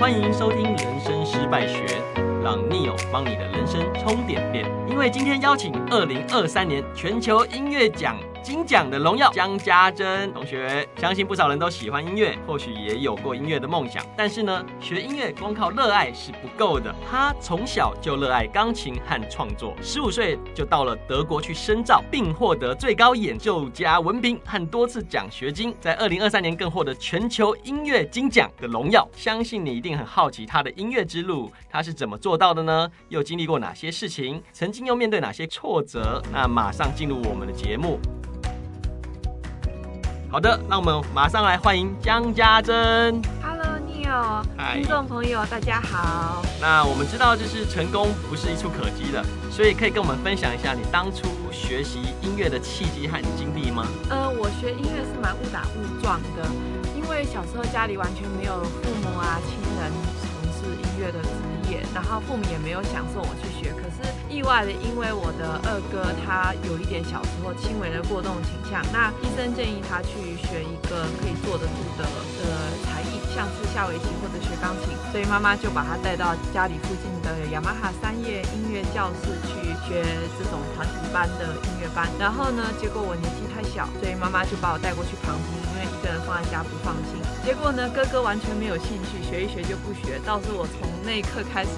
欢迎收听《人生失败学》，让 Neo 帮你的人生充点电。因为今天邀请二零二三年全球音乐奖。金奖的荣耀，江家珍同学，相信不少人都喜欢音乐，或许也有过音乐的梦想。但是呢，学音乐光靠热爱是不够的。他从小就热爱钢琴和创作，十五岁就到了德国去深造，并获得最高演奏家文凭和多次奖学金。在二零二三年更获得全球音乐金奖的荣耀。相信你一定很好奇他的音乐之路，他是怎么做到的呢？又经历过哪些事情？曾经又面对哪些挫折？那马上进入我们的节目。好的，那我们马上来欢迎江家珍。Hello，Neo，听众朋友，大家好。那我们知道，就是成功不是一蹴可及的，所以可以跟我们分享一下你当初学习音乐的契机和经历吗？呃，我学音乐是蛮误打误撞的，因为小时候家里完全没有父母啊亲人从事音乐的职业，然后父母也没有想送我去学，可是。意外的，因为我的二哥他有一点小时候轻微的过动倾向，那医生建议他去学一个可以坐得住的的才艺，像是下围棋或者学钢琴，所以妈妈就把他带到家里附近的雅马哈三叶音乐教室去学这种团体班的音乐班。然后呢，结果我年纪太小，所以妈妈就把我带过去旁听，因为一个人放在家不放心。结果呢，哥哥完全没有兴趣，学一学就不学，倒是我从那一刻开始。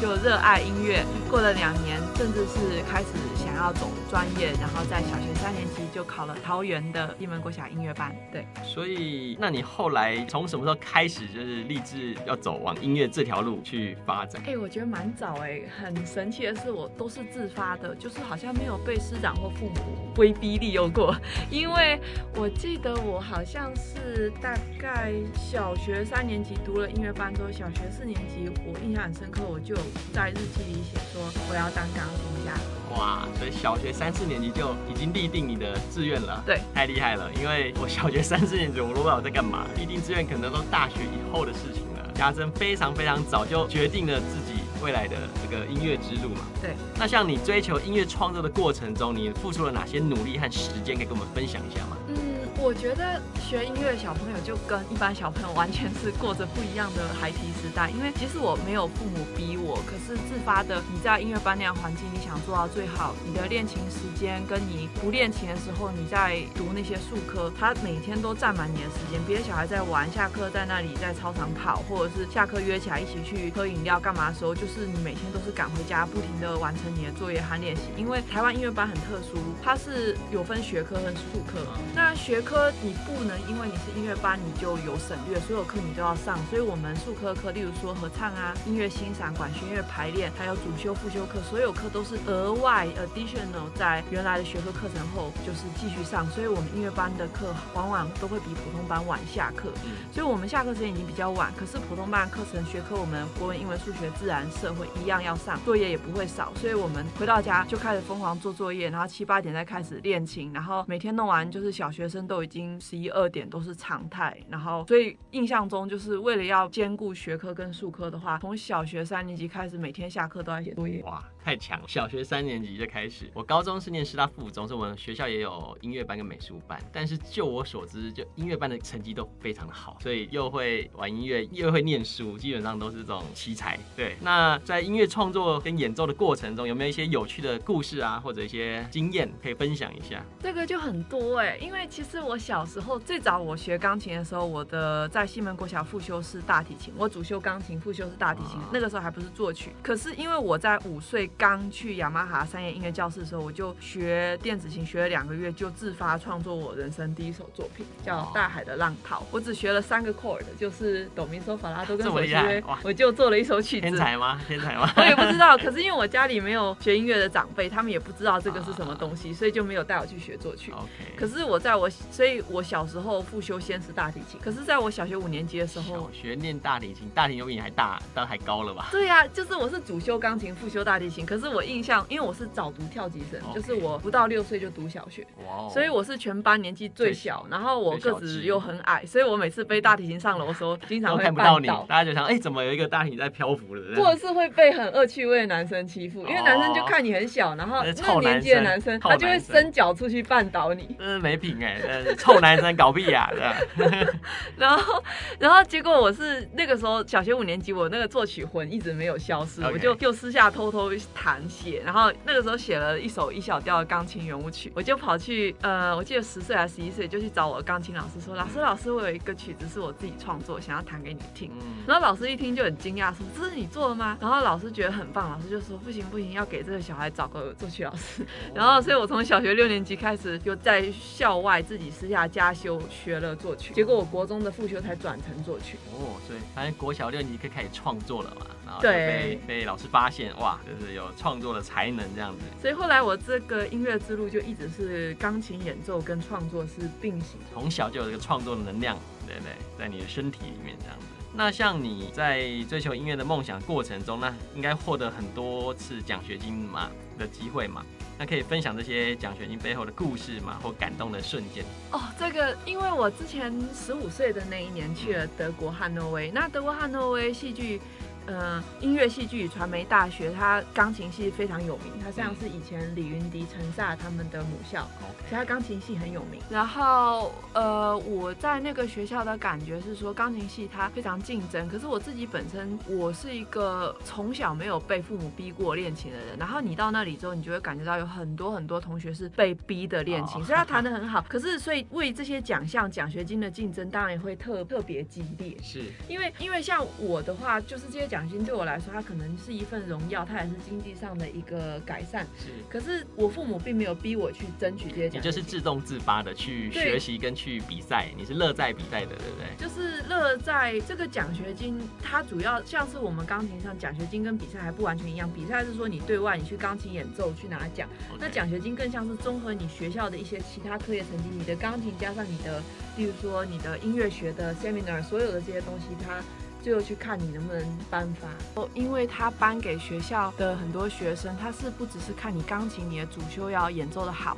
就热爱音乐，过了两年，甚至是开始想要走专业，然后在小学三年级就考了桃园的一门国小音乐班。对，所以那你后来从什么时候开始就是立志要走往音乐这条路去发展？哎、欸，我觉得蛮早哎、欸，很神奇的是我都是自发的，就是好像没有被师长或父母威逼利诱过。因为我记得我好像是大概小学三年级读了音乐班之后，小学四年级我印象很深刻，我就。在日记里写说我要当钢琴家。哇，所以小学三四年级就已经立定你的志愿了。对，太厉害了。因为我小学三四年级我都不知道我在干嘛，立定志愿可能都大学以后的事情了。家珍非常非常早就决定了自己未来的这个音乐之路嘛。对。那像你追求音乐创作的过程中，你付出了哪些努力和时间，可以跟我们分享一下吗？嗯。我觉得学音乐的小朋友就跟一般小朋友完全是过着不一样的孩提时代，因为其实我没有父母逼我，可是自发的。你在音乐班那样环境，你想做到最好，你的练琴时间跟你不练琴的时候，你在读那些术科，他每天都占满你的时间。别的小孩在玩，下课在那里在操场跑，或者是下课约起来一起去喝饮料干嘛的时候，就是你每天都是赶回家，不停的完成你的作业和练习。因为台湾音乐班很特殊，它是有分学科和术科，那学科你不能因为你是音乐班，你就有省略，所有课你都要上。所以，我们数科课，例如说合唱啊、音乐欣赏、管弦乐排练，还有主修、副修课，所有课都是额外 additional 在原来的学科课程后，就是继续上。所以，我们音乐班的课往往都会比普通班晚下课。所以我们下课时间已经比较晚，可是普通班课程学科，我们国文、英文、数学、自然、社会一样要上，作业也不会少。所以我们回到家就开始疯狂做作业，然后七八点再开始练琴，然后每天弄完，就是小学生都都已经。十一二点都是常态，然后所以印象中就是为了要兼顾学科跟数科的话，从小学三年级开始，每天下课都要写作业。哇，太强！小学三年级就开始，我高中是念师大附中，所以我们学校也有音乐班跟美术班。但是就我所知，就音乐班的成绩都非常的好，所以又会玩音乐，又会念书，基本上都是这种奇才。对，那在音乐创作跟演奏的过程中，有没有一些有趣的故事啊，或者一些经验可以分享一下？这个就很多哎、因为其实我小。时候最早我学钢琴的时候，我的在西门国小复修是大提琴，我主修钢琴，复修是大提琴。那个时候还不是作曲，可是因为我在五岁刚去雅马哈三叶音乐教室的时候，我就学电子琴，学了两个月就自发创作我人生第一首作品，叫《大海的浪淘》。我只学了三个 chord，就是哆咪嗦法拉多跟索西瑞，我就做了一首曲子。天才吗？天才吗？我也不知道，可是因为我家里没有学音乐的长辈，他们也不知道这个是什么东西，所以就没有带我去学作曲。Okay. 可是我在我，所以我。小时候复修先是大提琴，可是在我小学五年级的时候，小学念大提琴，大提琴比你还大，当然还高了吧？对呀、啊，就是我是主修钢琴，复修大提琴，可是我印象，因为我是早读跳级生.就是我不到六岁就读小学.所以我是全班年纪最小，然后我个子又很矮，所以我每次背大提琴上楼的时候，经常会看不到你，大家就想，哎、欸，怎么有一个大提琴在漂浮了？或者是会被很恶趣味的男生欺负，因为男生就看你很小，然后那个年纪的男生，他就会伸脚出去绊倒你。嗯，没品哎，臭男生搞屁呀、啊！然后，然后结果我是那个时候小学五年级，我那个作曲魂一直没有消失.我就就私下偷偷弹写，然后那个时候写了一首一小调的钢琴圆舞曲，我就跑去呃，我记得十岁还是十一岁，就去找我钢琴老师说：“老师，老师，我有一个曲子是我自己创作，想要弹给你听。”然后老师一听就很惊讶，说：“这是你做的吗？”然后老师觉得很棒，老师就说：“不行不行，要给这个小孩找个作曲老师。”然后，所以我从小学六年级开始就在校外自己私下加修学了作曲，结果我国中的副修才转成作曲。哦，所以反正国小六年级可以开始创作了嘛，然后就被被老师发现，哇，就是有创作的才能这样子。所以后来我这个音乐之路就一直是钢琴演奏跟创作是并行，从小就有这个创作的能量，对不对？在你的身体里面这样子。那像你在追求音乐的梦想过程中，那应该获得很多次奖学金嘛的机会嘛？那可以分享这些奖学金背后的故事嘛？或感动的瞬间？哦，这个因为我之前十五岁的那一年去了德国汉诺威，那德国汉诺威戏剧。呃，音乐戏剧与传媒大学，它钢琴系非常有名，它像是以前李云迪、陈萨他们的母校，所以它钢琴系很有名。然后，呃，我在那个学校的感觉是说，钢琴系它非常竞争。可是我自己本身，我是一个从小没有被父母逼过练琴的人。然后你到那里之后，你就会感觉到有很多很多同学是被逼的练琴，虽然他弹得很好。可是，所以为这些奖项、奖学金的竞争，当然也会特特别激烈。是因为，因为像我的话，就是这些奖。奖金对我来说，它可能是一份荣耀，它也是经济上的一个改善。是，可是我父母并没有逼我去争取这些奖就是自动自发的去学习跟去比赛，你是乐在比赛的，对不对？就是乐在这个奖学金，它主要像是我们钢琴上奖学金跟比赛还不完全一样，比赛是说你对外你去钢琴演奏去拿奖.那奖学金更像是综合你学校的一些其他课业成绩，你的钢琴加上你的，例如说你的音乐学的 seminar，所有的这些东西，它。最后去看你能不能颁发哦，因为他颁给学校的很多学生，他是不只是看你钢琴你的主修要演奏的好，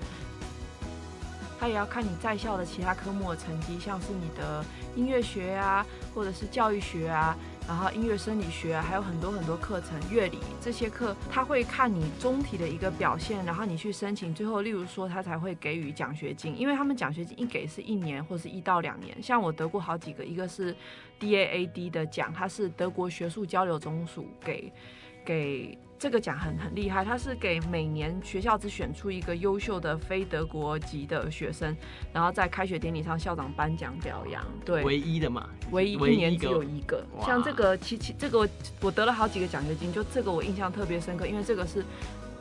他也要看你在校的其他科目的成绩，像是你的音乐学啊，或者是教育学啊。然后音乐生理学还有很多很多课程，乐理这些课，他会看你总体的一个表现，然后你去申请，最后例如说他才会给予奖学金，因为他们奖学金一给是一年或是一到两年，像我得过好几个，一个是 DAAD 的奖，它是德国学术交流总署给给。这个奖很很厉害，它是给每年学校只选出一个优秀的非德国籍的学生，然后在开学典礼上校长颁奖表扬。对，唯一的嘛，唯一一年只有一个。一个像这个，其其这个我我得了好几个奖学金，就这个我印象特别深刻，因为这个是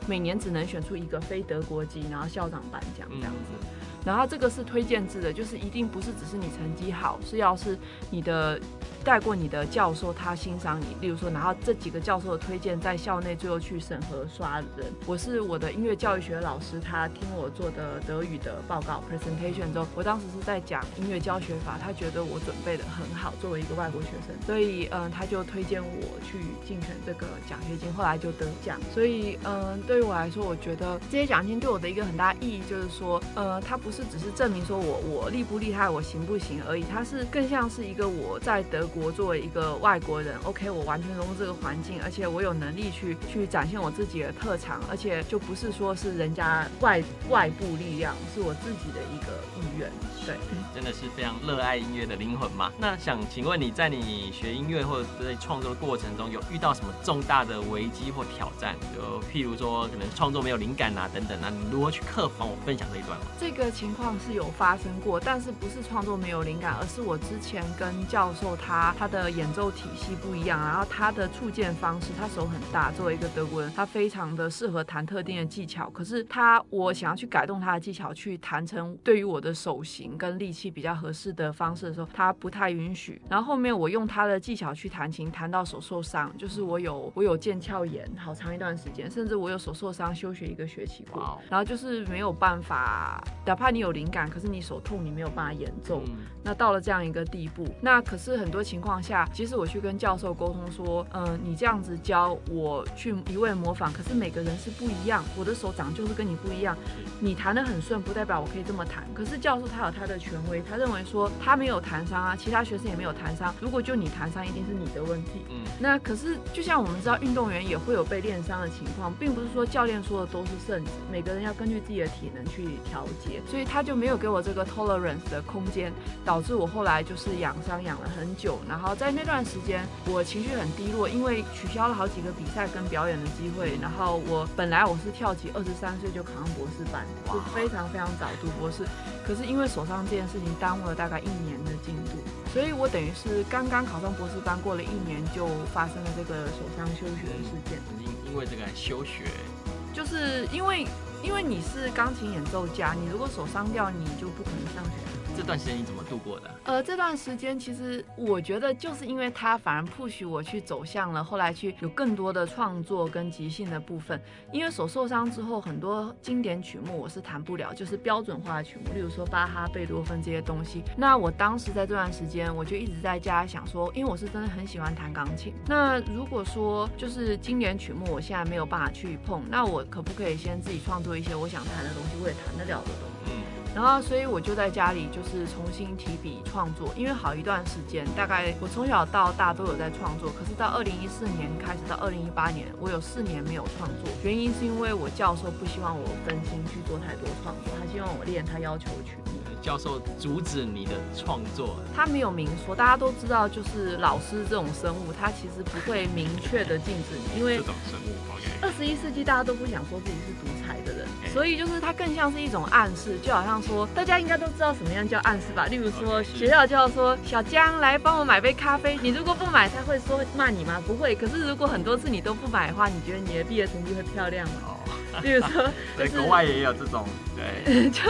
每年只能选出一个非德国籍，然后校长颁奖这样子。嗯、然后这个是推荐制的，就是一定不是只是你成绩好，是要是你的。带过你的教授，他欣赏你，例如说，然后这几个教授的推荐，在校内最后去审核刷人。我是我的音乐教育学老师，他听我做的德语的报告 presentation 之后，我当时是在讲音乐教学法，他觉得我准备的很好，作为一个外国学生，所以嗯，他就推荐我去竞选这个奖学金，后来就得奖。所以嗯，对于我来说，我觉得这些奖金对我的一个很大意义，就是说，呃，它不是只是证明说我我厉不厉害，我行不行而已，它是更像是一个我在德国。作为一个外国人，OK，我完全融入这个环境，而且我有能力去去展现我自己的特长，而且就不是说是人家外外部力量，是我自己的一个意愿。对，真的是非常热爱音乐的灵魂嘛。那想请问你在你学音乐或者在创作的过程中，有遇到什么重大的危机或挑战？就譬如说，可能创作没有灵感啊，等等啊，你如何去克服？帮我分享这一段吗？这个情况是有发生过，但是不是创作没有灵感，而是我之前跟教授他。他的演奏体系不一样，然后他的触键方式，他手很大，作为一个德国人，他非常的适合弹特定的技巧。可是他，我想要去改动他的技巧，去弹成对于我的手型跟力气比较合适的方式的时候，他不太允许。然后后面我用他的技巧去弹琴，弹到手受伤，就是我有我有腱鞘炎，好长一段时间，甚至我有手受伤，休学一个学期过。Wow. 然后就是没有办法，哪怕你有灵感，可是你手痛，你没有办法演奏。嗯、那到了这样一个地步，那可是很多。情况下，其实我去跟教授沟通说，嗯、呃，你这样子教我去一味模仿，可是每个人是不一样，我的手掌就是跟你不一样。你弹得很顺，不代表我可以这么弹。可是教授他有他的权威，他认为说他没有弹伤啊，其他学生也没有弹伤。如果就你弹伤，一定是你的问题。嗯，那可是就像我们知道，运动员也会有被练伤的情况，并不是说教练说的都是圣旨，每个人要根据自己的体能去调节。所以他就没有给我这个 tolerance 的空间，导致我后来就是养伤养了很久。然后在那段时间，我情绪很低落，因为取消了好几个比赛跟表演的机会。然后我本来我是跳级，二十三岁就考上博士班。是非常非常早读博士，可是因为手伤这件事情耽误了大概一年的进度，所以我等于是刚刚考上博士班，过了一年就发生了这个手伤休学的事件。因因为这个休学，就是因为因为你是钢琴演奏家，你如果手伤掉，你就不可能上学。这段时间你怎么度过的？呃，这段时间其实我觉得就是因为他反而 push 我去走向了后来去有更多的创作跟即兴的部分。因为手受伤之后，很多经典曲目我是弹不了，就是标准化的曲目，例如说巴哈、贝多芬这些东西。那我当时在这段时间，我就一直在家想说，因为我是真的很喜欢弹钢琴。那如果说就是经典曲目，我现在没有办法去碰，那我可不可以先自己创作一些我想弹的东西，我也弹得了的东西？嗯。然后，所以我就在家里就是重新提笔创作，因为好一段时间，大概我从小到大都有在创作，可是到二零一四年开始到二零一八年，我有四年没有创作，原因是因为我教授不希望我分心去做太多创作，他希望我练他要求的曲目。教授阻止你的创作？他没有明说，大家都知道，就是老师这种生物，他其实不会明确的禁止你，因为这种生物，二十一世纪大家都不想说自己是独裁的人，所以就是它更像是一种暗示，就好像说大家应该都知道什么样叫暗示吧？例如说学校就要说小江来帮我买杯咖啡，你如果不买，他会说骂你吗？不会。可是如果很多次你都不买的话，你觉得你的毕业成绩会漂亮吗？哦 比如说，对，国外也有这种，对，就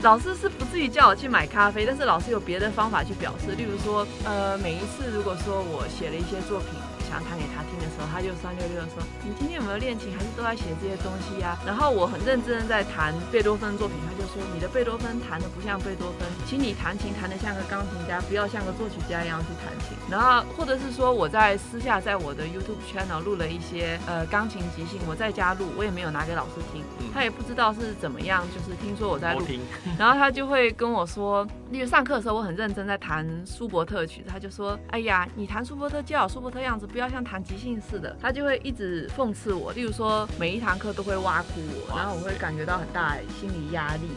老师是不至于叫我去买咖啡，但是老师有别的方法去表示，例如说，呃，每一次如果说我写了一些作品。想弹给他听的时候，他就酸溜溜的说：“你今天有没有练琴？还是都在写这些东西呀、啊？”然后我很认真的在弹贝多芬作品，他就说：“你的贝多芬弹的不像贝多芬，请你弹琴弹得像个钢琴家，不要像个作曲家一样去弹琴。”然后或者是说我在私下在我的 YouTube channel 录了一些呃钢琴即兴，我在家录，我也没有拿给老师听，他也不知道是怎么样，就是听说我在录，然后他就会跟我说，例如上课的时候我很认真在弹舒伯特曲，他就说：“哎呀，你弹舒伯特就要舒伯特样子，不要。”要像弹即兴似的，他就会一直讽刺我。例如说，每一堂课都会挖苦我，然后我会感觉到很大的心理压力。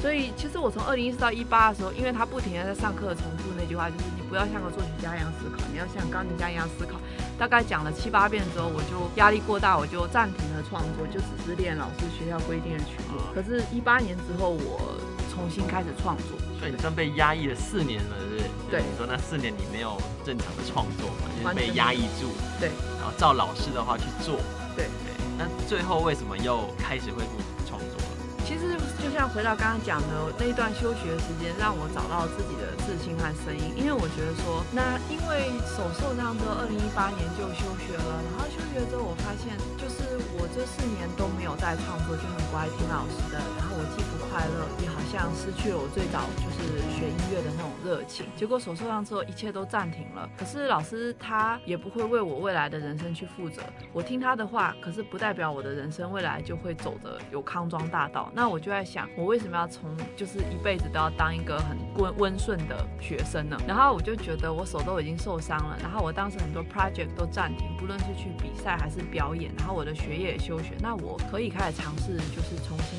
所以，其实我从二零一四到一八的时候，因为他不停的在上课重复那句话，就是你不要像个作曲家一样思考，你要像钢琴家一样思考。大概讲了七八遍之后，我就压力过大，我就暂停了创作，就只是练老师学校规定的曲目。可是，一八年之后，我重新开始创作。所以你算被压抑了四年了，是不是？对。你说那四年你没有正常的创作嘛？就是被压抑住。对。然后照老师的话去做。对对。那最后为什么又开始恢复创作了？其实就像回到刚刚讲的那一段休学时间，让我找到自己的自信和声音。因为我觉得说，那因为手受伤之后，二零一八年就休学了。然后休学之后，我发现就是我这四年都没有在创作，就很乖听老师的。然后我既不快乐，也好像失去了我最早就是学音乐的那种热情。结果手受伤之后，一切都暂停了。可是老师他也不会为我未来的人生去负责。我听他的话，可是不代表我的人生未来就会走的有康庄大道。那我就在想，我为什么要从就是一辈子都要当一个很温温顺的学生呢？然后我就觉得我手都已经受伤了，然后我当时很多 project 都暂停，不论是去比赛还是表演，然后我的学业也休学。那我可以开始尝试，就是重新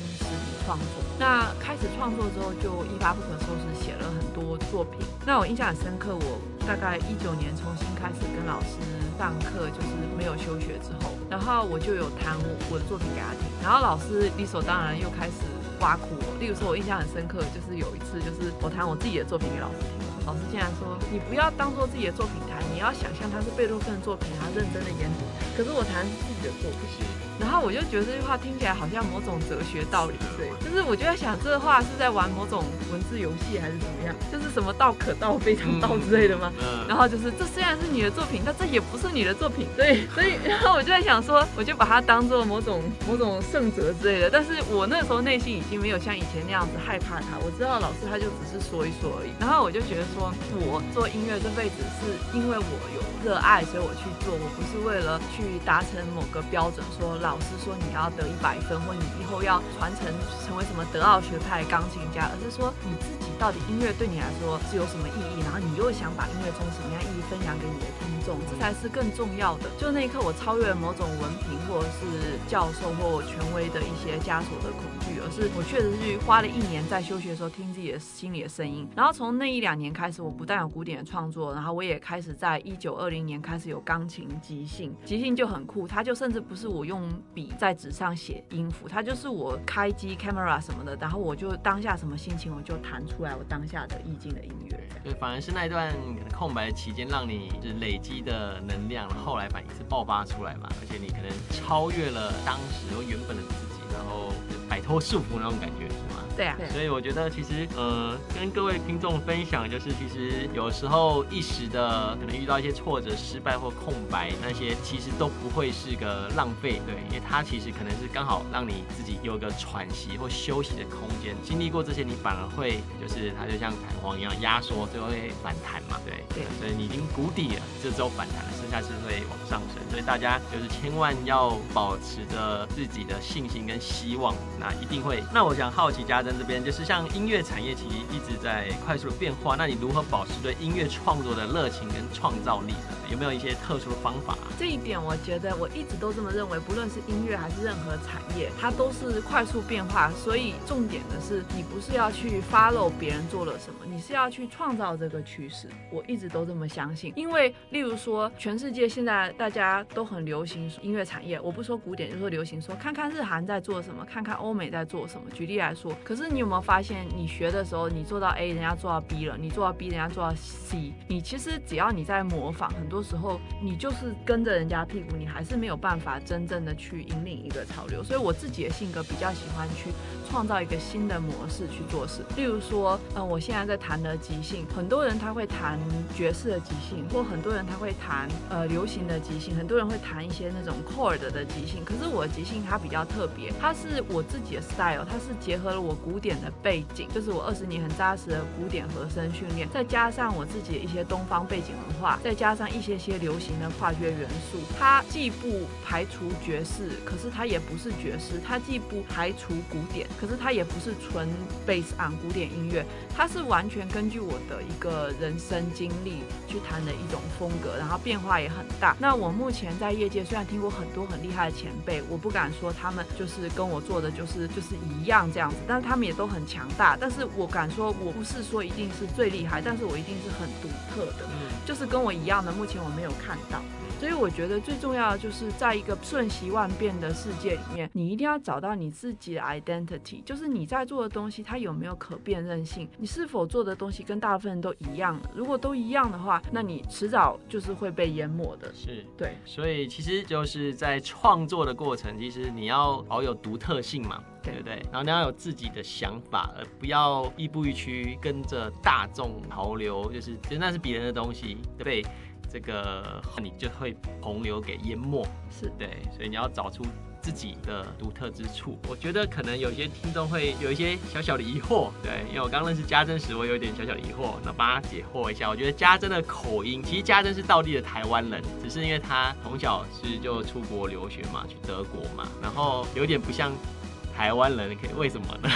创作。那开始创作之后，就一发不可收拾，写了很多作品。那我印象很深刻，我大概一九年重新开始跟老师上课，就是没有休学之后，然后我就有弹我的作品给他听，然后老师理所当然又开始挖苦我。例如说，我印象很深刻，就是有一次，就是我弹我自己的作品给老师听，老师竟然说：“你不要当做自己的作品弹，你要想象它是贝多芬的作品，然后认真的研读。”可是我弹自己的作品。然后我就觉得这句话听起来好像某种哲学道理，对，就是我就在想，这话是在玩某种文字游戏还是怎么样？就是什么道可道非常道之类的吗？嗯。然后就是这虽然是你的作品，但这也不是你的作品，对。所以然后我就在想说，我就把它当做某种某种圣哲之类的。但是我那时候内心已经没有像以前那样子害怕他，我知道老师他就只是说一说而已。然后我就觉得说，我做音乐这辈子是因为我有热爱，所以我去做，我不是为了去达成某个标准，说老师说你要得一百分，或你以后要传承成为什么德奥学派钢琴家，而是说你自己到底音乐对你来说是有什么意义，然后你又想把音乐中什么样意义分享给你的听众，这才是更重要的。就那一刻，我超越了某种文凭或者是教授或权威的一些枷锁的恐惧，而是我确实是花了一年在休学的时候听自己的心里的声音，然后从那一两年开始，我不但有古典的创作，然后我也开始在一九二零年开始有钢琴即兴，即兴就很酷，它就甚至不是我用笔在纸上写音符，它就是我开机 camera 什么的，然后我就当下什么心情，我就弹出来我当下的意境的音乐。对，反而是那一段空白的期间，让你累积的能量，后来反一次爆发出来嘛，而且你可能超越了当时原本的自己，然后摆脱束缚那种感觉。对啊，所以我觉得其实呃，跟各位听众分享，就是其实有时候一时的可能遇到一些挫折、失败或空白，那些其实都不会是个浪费，对，因为它其实可能是刚好让你自己有个喘息或休息的空间。经历过这些，你反而会就是它就像弹簧一样压缩，最后会反弹嘛，对，对，所以你已经谷底了，这只有反弹了，剩下是会往上升。所以大家就是千万要保持着自己的信心跟希望，那一定会。那我想好奇家。在这边就是像音乐产业其实一直在快速的变化，那你如何保持对音乐创作的热情跟创造力呢？有没有一些特殊的方法？这一点我觉得我一直都这么认为，不论是音乐还是任何产业，它都是快速变化。所以重点的是，你不是要去 follow 别人做了什么，你是要去创造这个趋势。我一直都这么相信，因为例如说，全世界现在大家都很流行音乐产业，我不说古典，就说流行说，看看日韩在做什么，看看欧美在做什么。举例来说，可是你有没有发现，你学的时候，你做到 A，人家做到 B 了；你做到 B，人家做到 C。你其实只要你在模仿，很多时候你就是跟着人家屁股，你还是没有办法真正的去引领一个潮流。所以我自己的性格比较喜欢去创造一个新的模式去做事。例如说，嗯，我现在在弹的即兴，很多人他会弹爵士的即兴，或很多人他会弹呃流行的即兴，很多人会弹一些那种 chord 的即兴。可是我即兴它比较特别，它是我自己的 style，它是结合了我古典的背景，就是我二十年很扎实的古典和声训练，再加上我自己的一些东方背景文化，再加上一些些流行的跨越元素，它既不排除爵士，可是它也不是爵士；它既不排除古典，可是它也不是纯 based on 古典音乐。它是完全根据我的一个人生经历去弹的一种风格，然后变化也很大。那我目前在业界虽然听过很多很厉害的前辈，我不敢说他们就是跟我做的就是就是一样这样子，但是他们也都很强大。但是我敢说，我不是说一定是最厉害，但是我一定是很独特的，就是跟我一样的。目前我没有看到，所以我觉得最重要的就是在一个瞬息万变的世界里面，你一定要找到你自己的 identity，就是你在做的东西它有没有可辨认性，你是否做的东西跟大部分人都一样。如果都一样的话，那你迟早就是会被淹没的。是对，所以其实就是在创作的过程，其实你要保有独特性嘛。对不对？然后你要有自己的想法，而不要亦步亦趋，跟着大众潮流，就是其实那是别人的东西，对不对？这个你就会洪流给淹没，是对，所以你要找出自己的独特之处。我觉得可能有些听众会有一些小小的疑惑，对，因为我刚认识家珍时，我有一点小小的疑惑，那帮他解惑一下。我觉得家珍的口音，其实家珍是道地的台湾人，只是因为他从小是就出国留学嘛，去德国嘛，然后有点不像。台湾人可以为什么呢？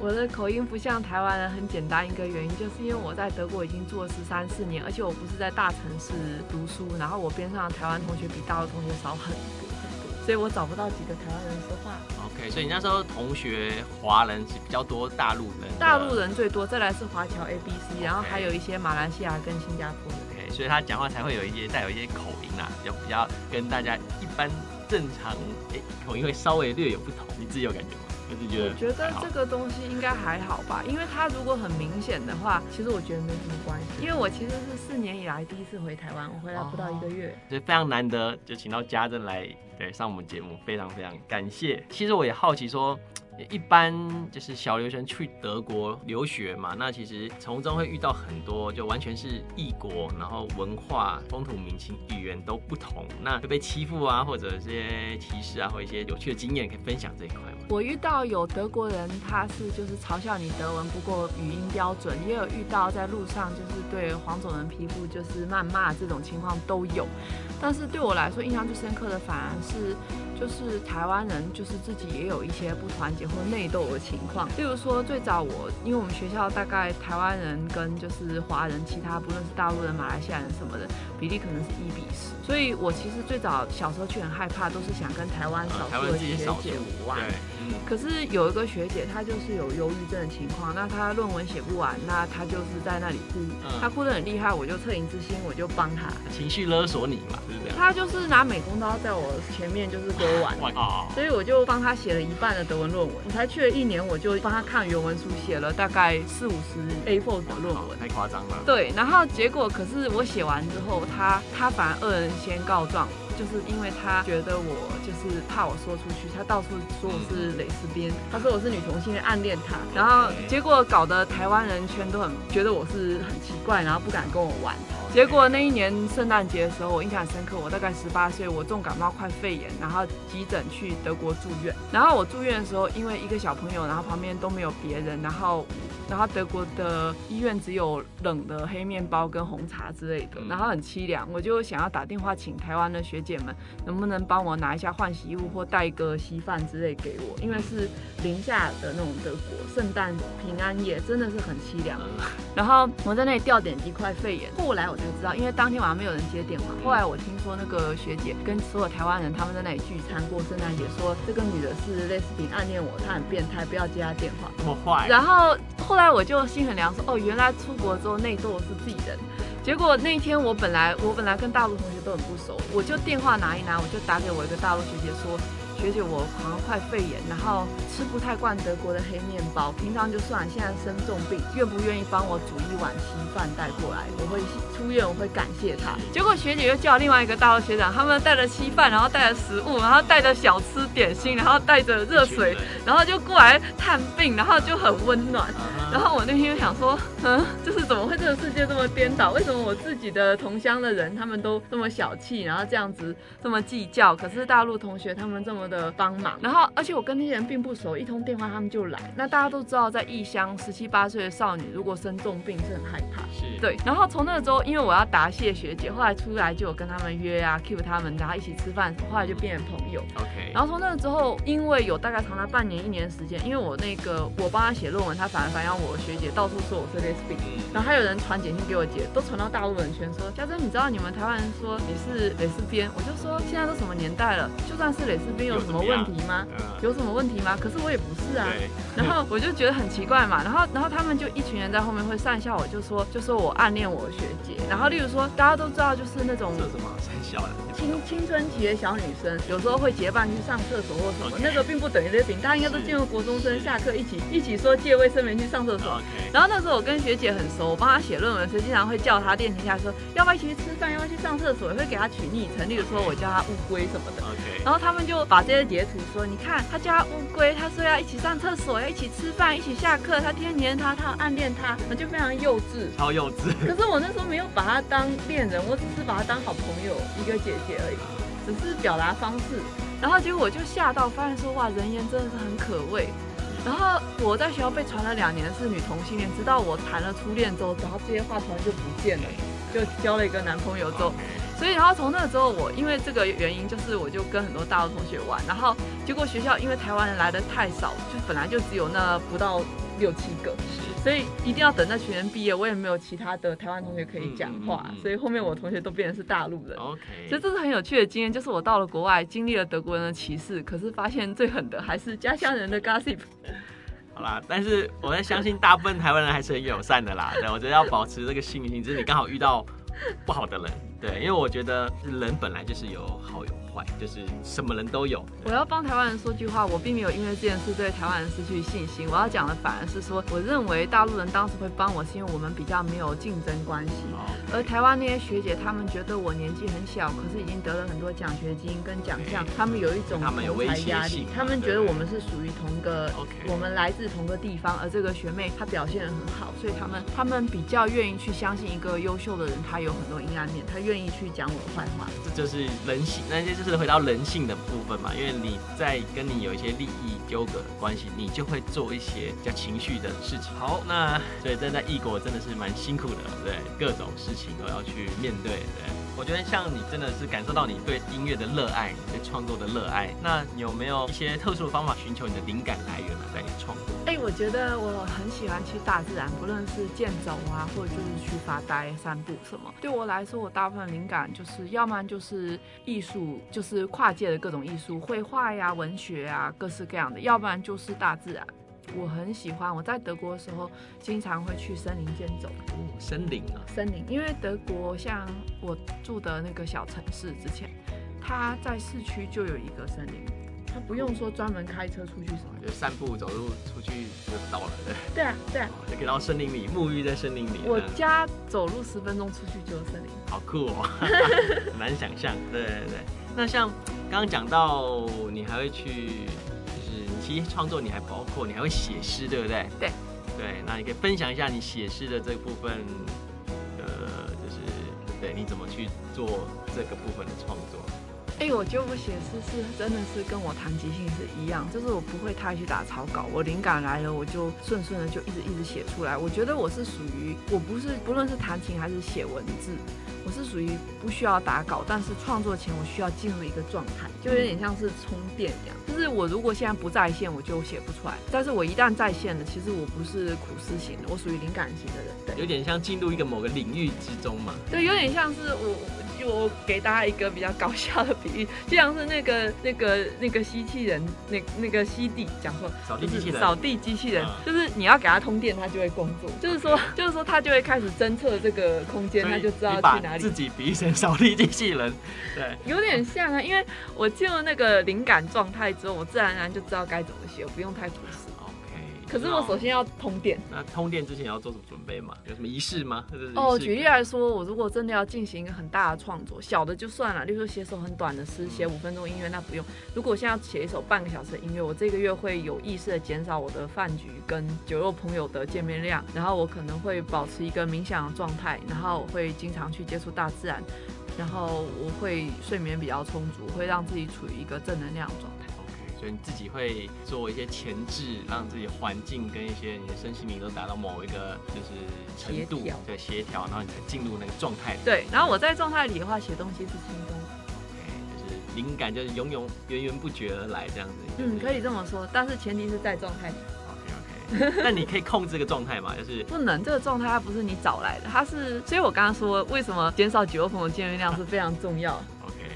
我的口音不像台湾人，很简单一个原因，就是因为我在德国已经住了十三四年，而且我不是在大城市读书，然后我边上的台湾同学比大陆同学少很多很多，所以我找不到几个台湾人说话。OK，所以你那时候同学华人是比较多，大陆人，大陆人最多，再来是华侨 A B C，然后还有一些马来西亚跟新加坡的。OK，所以他讲话才会有一些带有一些口音啦，就比较跟大家一般。正常，哎，口音会稍微略有不同，你自己有感觉吗？还是觉得？我觉得这个东西应该还好吧，因为它如果很明显的话，其实我觉得没什么关系。因为我其实是四年以来第一次回台湾，我回来不到一个月，所以非常难得，就请到家政来对，上我们节目，非常非常感谢。其实我也好奇说。一般就是小留学生去德国留学嘛，那其实从中会遇到很多就完全是异国，然后文化、风土民情、语言都不同，那会被欺负啊，或者这些歧视啊，或一些有趣的经验，可以分享这一块吗？我遇到有德国人，他是就是嘲笑你德文不过语音标准，也有遇到在路上就是对黄种人皮肤就是谩骂这种情况都有。但是对我来说，印象最深刻的反而是。就是台湾人，就是自己也有一些不团结或内斗的情况。例如说，最早我，因为我们学校大概台湾人跟就是华人，其他不论是大陆人、马来西亚人什么的，比例可能是一比十。所以我其实最早小时候就很害怕，都是想跟台湾少数的学姐玩。可是有一个学姐，她就是有忧郁症的情况，那她论文写不完，那她就是在那里哭，她哭得很厉害，我就恻隐之心，我就帮她。情绪勒索你嘛，是这样？她就是拿美工刀在我前面就是割腕，所以我就帮她写了一半的德文论文。我才去了一年，我就帮她看原文书，写了大概四五十 A4 的论文，太夸张了。对，然后结果可是我写完之后，她她反而恶人先告状。就是因为他觉得我就是怕我说出去，他到处说我是蕾丝边，他说我是女同性恋暗恋他，然后结果搞得台湾人圈都很觉得我是很奇怪，然后不敢跟我玩。结果那一年圣诞节的时候，我印象很深刻，我大概十八岁，我重感冒快肺炎，然后急诊去德国住院。然后我住院的时候，因为一个小朋友，然后旁边都没有别人，然后。然后德国的医院只有冷的黑面包跟红茶之类的，然后很凄凉。我就想要打电话请台湾的学姐们，能不能帮我拿一下换洗衣物或带个稀饭之类给我？因为是零下的那种德国，圣诞平安夜真的是很凄凉。然后我在那里吊点滴快肺炎，后来我才知道，因为当天晚上没有人接电话。后来我听说那个学姐跟所有台湾人他们在那里聚餐过圣诞节，说这个女的是类似品暗恋我，她很变态，不要接她电话。这么坏。然后后来。我就心很凉，说哦，原来出国之后内斗的是自己人。结果那一天我本来我本来跟大陆同学都很不熟，我就电话拿一拿，我就打给我一个大陆学姐说。学姐，我好像快肺炎，然后吃不太惯德国的黑面包。平常就算现在生重病，愿不愿意帮我煮一碗稀饭带过来？我会出院，我会感谢他。结果学姐又叫另外一个大二学长，他们带着稀饭，然后带着食物，然后带着小吃点心，然后带着热水，然后就过来探病，然后就很温暖。然后我那天就想说，嗯，就是怎么会这个世界这么颠倒？为什么我自己的同乡的人他们都这么小气，然后这样子这么计较？可是大陆同学他们这么。的帮忙，然后而且我跟那些人并不熟，一通电话他们就来。那大家都知道，在异乡十七八岁的少女如果生重病是很害怕，是对。然后从那个时候，因为我要答谢学姐，后来出来就有跟他们约啊，cue 他们，然后一起吃饭，后来就变成朋友。OK。然后从那个之后，因为有大概长达半年一年的时间，因为我那个我帮他写论文，他反而反映我学姐到处说我是 lesbian，然后还有人传简讯给我姐，都传到大陆人圈说，家珍，你知道你们台湾人说你是蕾丝边，我就说现在都什么年代了，就算是蕾丝边有。有什么问题吗？有什么问题吗？可是我也不是啊。然后我就觉得很奇怪嘛。然后，然后他们就一群人在后面会上笑我，就说，就说我暗恋我学姐。然后，例如说，大家都知道，就是那种什么小青青春期的小女生，有时候会结伴去上厕所或什么。那个并不等于这饼，大家应该都进入国中生，下课一起一起说借卫生棉去上厕所。然后那时候我跟学姐很熟，我帮她写论文，所以经常会叫她练习一下，说要不要一起去吃饭，要不要去上厕所，也会给她取昵称，例如说我叫她乌龟什么的。OK 然后他们就把这些截图说，你看他叫他乌龟，他说要一起上厕所，要一起吃饭，一起下课，他天天黏他，他暗恋他，那就非常幼稚，超幼稚。可是我那时候没有把她当恋人，我只是把她当好朋友，一个姐姐而已，只是表达方式。然后结果我就吓到，发现说哇，人言真的是很可畏。然后我在学校被传了两年是女同性恋，直到我谈了初恋之后，然后这些话突然就不见了，就交了一个男朋友之后。所以，然后从那个之后，我因为这个原因，就是我就跟很多大陆同学玩，然后结果学校因为台湾人来的太少，就本来就只有那不到六七个，所以一定要等那群人毕业，我也没有其他的台湾同学可以讲话，所以后面我同学都变成是大陆人。OK，所以这是很有趣的经验，就是我到了国外，经历了德国人的歧视，可是发现最狠的还是家乡人的 gossip。好啦，但是我在相信大部分台湾人还是很友善的啦，对，我觉得要保持这个信心，就是你刚好遇到。不好的人。对，因为我觉得人本来就是有好有坏坏，就是什么人都有。我要帮台湾人说句话，我并没有因为这件事对台湾人失去信心。我要讲的反而是说，我认为大陆人当时会帮我，是因为我们比较没有竞争关系。而台湾那些学姐，他们觉得我年纪很小，可是已经得了很多奖学金跟奖项，他们有一种同侪压力。他们觉得我们是属于同个，我们来自同个地方，而这个学妹她表现得很好，所以他们他们比较愿意去相信一个优秀的人，他有很多阴暗面，他愿意去讲我的坏话。这就是人性，那些就是回到人性的部分嘛。因为你在跟你有一些利益纠葛的关系，你就会做一些比较情绪的事情。好，那所以站在异国真的是蛮辛苦的，对各种事情都要去面对。对，我觉得像你真的是感受到你对音乐的热爱，你对创作的热爱。那你有没有一些特殊的方法寻求你的灵感来源呢？在你创作？哎、我觉得我很喜欢去大自然，不论是健走啊，或者就是去发呆、散步什么。对我来说，我大部分灵感就是要么就是艺术，就是跨界的各种艺术，绘画呀、文学啊，各式各样的；要不然就是大自然。我很喜欢，我在德国的时候经常会去森林间走。哦，森林啊，森林，因为德国像我住的那个小城市，之前它在市区就有一个森林，它不用说专门开车出去什么，就散步走路出去就到了，对。对啊，对啊，就可以到森林里沐浴在森林里。我家走路十分钟出去就有森林，好酷哦，难想象。对对对，那像刚刚讲到你还会去。其实创作你还包括你还会写诗，对不对？对，对，那你可以分享一下你写诗的这部分，呃，就是对你怎么去做这个部分的创作？哎、欸，我觉得我写诗是真的是跟我弹即兴是一样，就是我不会太去打草稿，我灵感来了我就顺顺的就一直一直写出来。我觉得我是属于我不是不论是弹琴还是写文字，我是属于不需要打稿，但是创作前我需要进入一个状态，就有点像是充电一样。就是我如果现在不在线，我就写不出来；但是我一旦在线了，其实我不是苦思型的，我属于灵感型的人。对，有点像进入一个某个领域之中嘛。对，有点像是我。就我给大家一个比较搞笑的比喻，就像是那个那个那个吸气人，那那个吸地讲错，扫地机器人，扫地机器人，就是你要给它通电，它就会工作，就是说就是说它就会开始侦测这个空间，它就知道去哪里。自己比成扫地机器人，对，有点像啊，因为我进入那个灵感状态之后，我自然而然就知道该怎么写，我不用太苦思。可是我首先要通电，那通电之前要做什么准备吗？有什么仪式吗？哦，举例来说，我如果真的要进行一个很大的创作，小的就算了，例如说写首很短的诗，写五分钟音乐，那不用。如果我现在要写一首半个小时的音乐，我这个月会有意识的减少我的饭局跟酒肉朋友的见面量，然后我可能会保持一个冥想的状态，然后我会经常去接触大自然，然后我会睡眠比较充足，会让自己处于一个正能量状态。所以你自己会做一些前置，让自己环境跟一些你的身心灵都达到某一个就是程度，对协调，然后你才进入那个状态。对，然后我在状态里的话，写东西是轻松。OK，就是灵感就是永永源源不绝而来这样子。嗯，可以这么说，但是前提是在状态里。OK OK，那你可以控制这个状态嘛？就是不能，这个状态它不是你找来的，它是，所以我刚刚说为什么减少酒后朋友见面量是非常重要。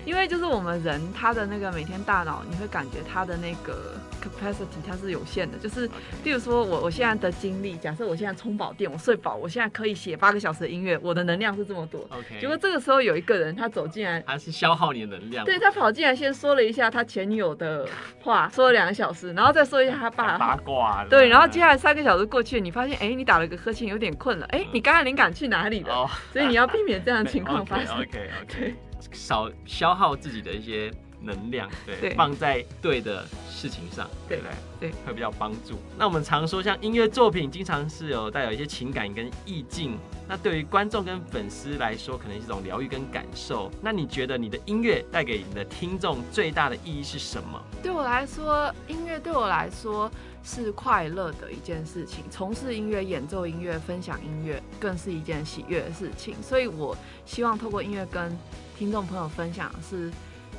因为就是我们人他的那个每天大脑，你会感觉他的那个 capacity 它是有限的。就是，例如说我我现在的精力，假设我现在充饱电，我睡饱，我现在可以写八个小时的音乐，我的能量是这么多。OK。结果这个时候有一个人他走进来，他是消耗你的能量。对，他跑进来先说了一下他前女友的话，说了两个小时，然后再说一下他爸八卦。对，然后接下来三个小时过去，你发现哎，你打了个呵欠，有点困了。哎，你刚才灵感去哪里了？所以你要避免这样的情况发生。OK OK。少消耗自己的一些能量，对，对放在对的事情上，对不对？对，会比较帮助。那我们常说，像音乐作品，经常是有带有一些情感跟意境。那对于观众跟粉丝来说，可能是一种疗愈跟感受。那你觉得你的音乐带给你的听众最大的意义是什么？对我来说，音乐对我来说是快乐的一件事情。从事音乐、演奏音乐、分享音乐，更是一件喜悦的事情。所以我希望透过音乐跟听众朋友分享是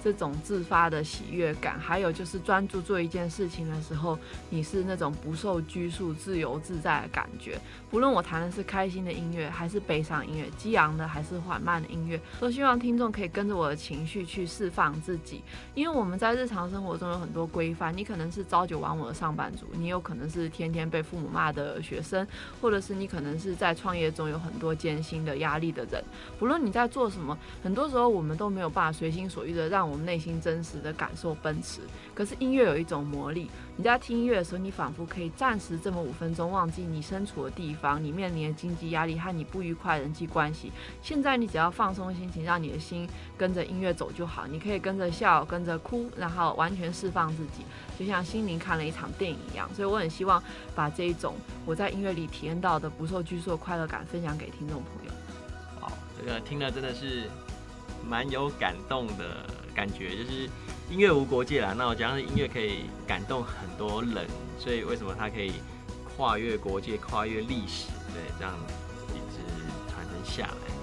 这种自发的喜悦感，还有就是专注做一件事情的时候，你是那种不受拘束、自由自在的感觉。不论我弹的是开心的音乐，还是悲伤音乐，激昂的还是缓慢的音乐，都希望听众可以跟着我的情绪去释放自己。因为我们在日常生活中有很多规范，你可能是朝九晚五的上班族，你有可能是天天被父母骂的学生，或者是你可能是在创业中有很多艰辛的压力的人。不论你在做什么，很多时候我们都没有办法随心所欲的让我们内心真实的感受奔驰。可是音乐有一种魔力，你在听音乐的时候，你仿佛可以暂时这么五分钟忘记你身处的地方，你面临的经济压力和你不愉快人际关系。现在你只要放松心情，让你的心跟着音乐走就好。你可以跟着笑，跟着哭，然后完全释放自己，就像心灵看了一场电影一样。所以我很希望把这一种我在音乐里体验到的不受拘束的快乐感分享给听众朋友。好，这个听了真的是。蛮有感动的感觉，就是音乐无国界啦。那我讲的音乐可以感动很多人，所以为什么它可以跨越国界、跨越历史，对，这样一直传承下来。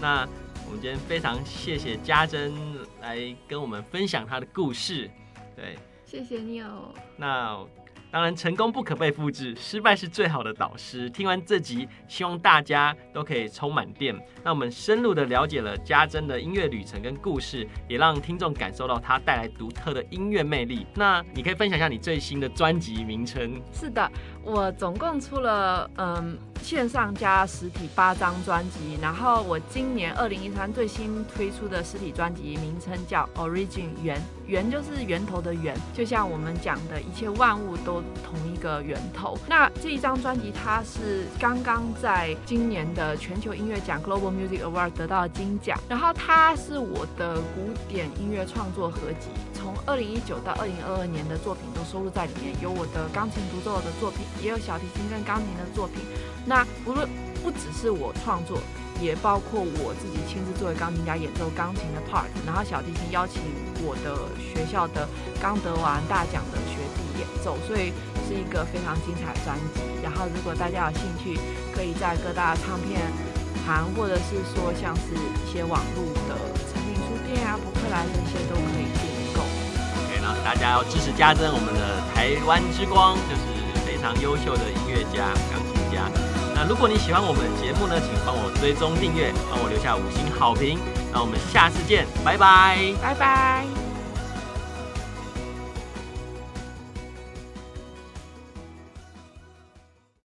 那我们今天非常谢谢家珍来跟我们分享她的故事，对，谢谢你哦。那。当然，成功不可被复制，失败是最好的导师。听完这集，希望大家都可以充满电。那我们深入的了解了家珍的音乐旅程跟故事，也让听众感受到她带来独特的音乐魅力。那你可以分享一下你最新的专辑名称？是的，我总共出了嗯。线上加实体八张专辑，然后我今年二零一三最新推出的实体专辑名称叫 Origin 源，源就是源头的源，就像我们讲的一切万物都同一个源头。那这一张专辑它是刚刚在今年的全球音乐奖 Global Music Award 得到金奖，然后它是我的古典音乐创作合集，从二零一九到二零二二年的作品都收录在里面，有我的钢琴独奏的作品，也有小提琴跟钢琴的作品。那不论不只是我创作，也包括我自己亲自作为钢琴家演奏钢琴的 part，然后小提琴邀请我的学校的刚得完大奖的学弟演奏，所以是一个非常精彩的专辑。然后如果大家有兴趣，可以在各大唱片行，或者是说像是一些网络的诚品书店啊、博客来这些都可以订购。OK，那大家要支持家珍，我们的台湾之光，就是非常优秀的音乐家、钢琴家。如果你喜欢我们的节目呢，请帮我追踪订阅，帮我留下五星好评。那我们下次见，拜拜，拜拜。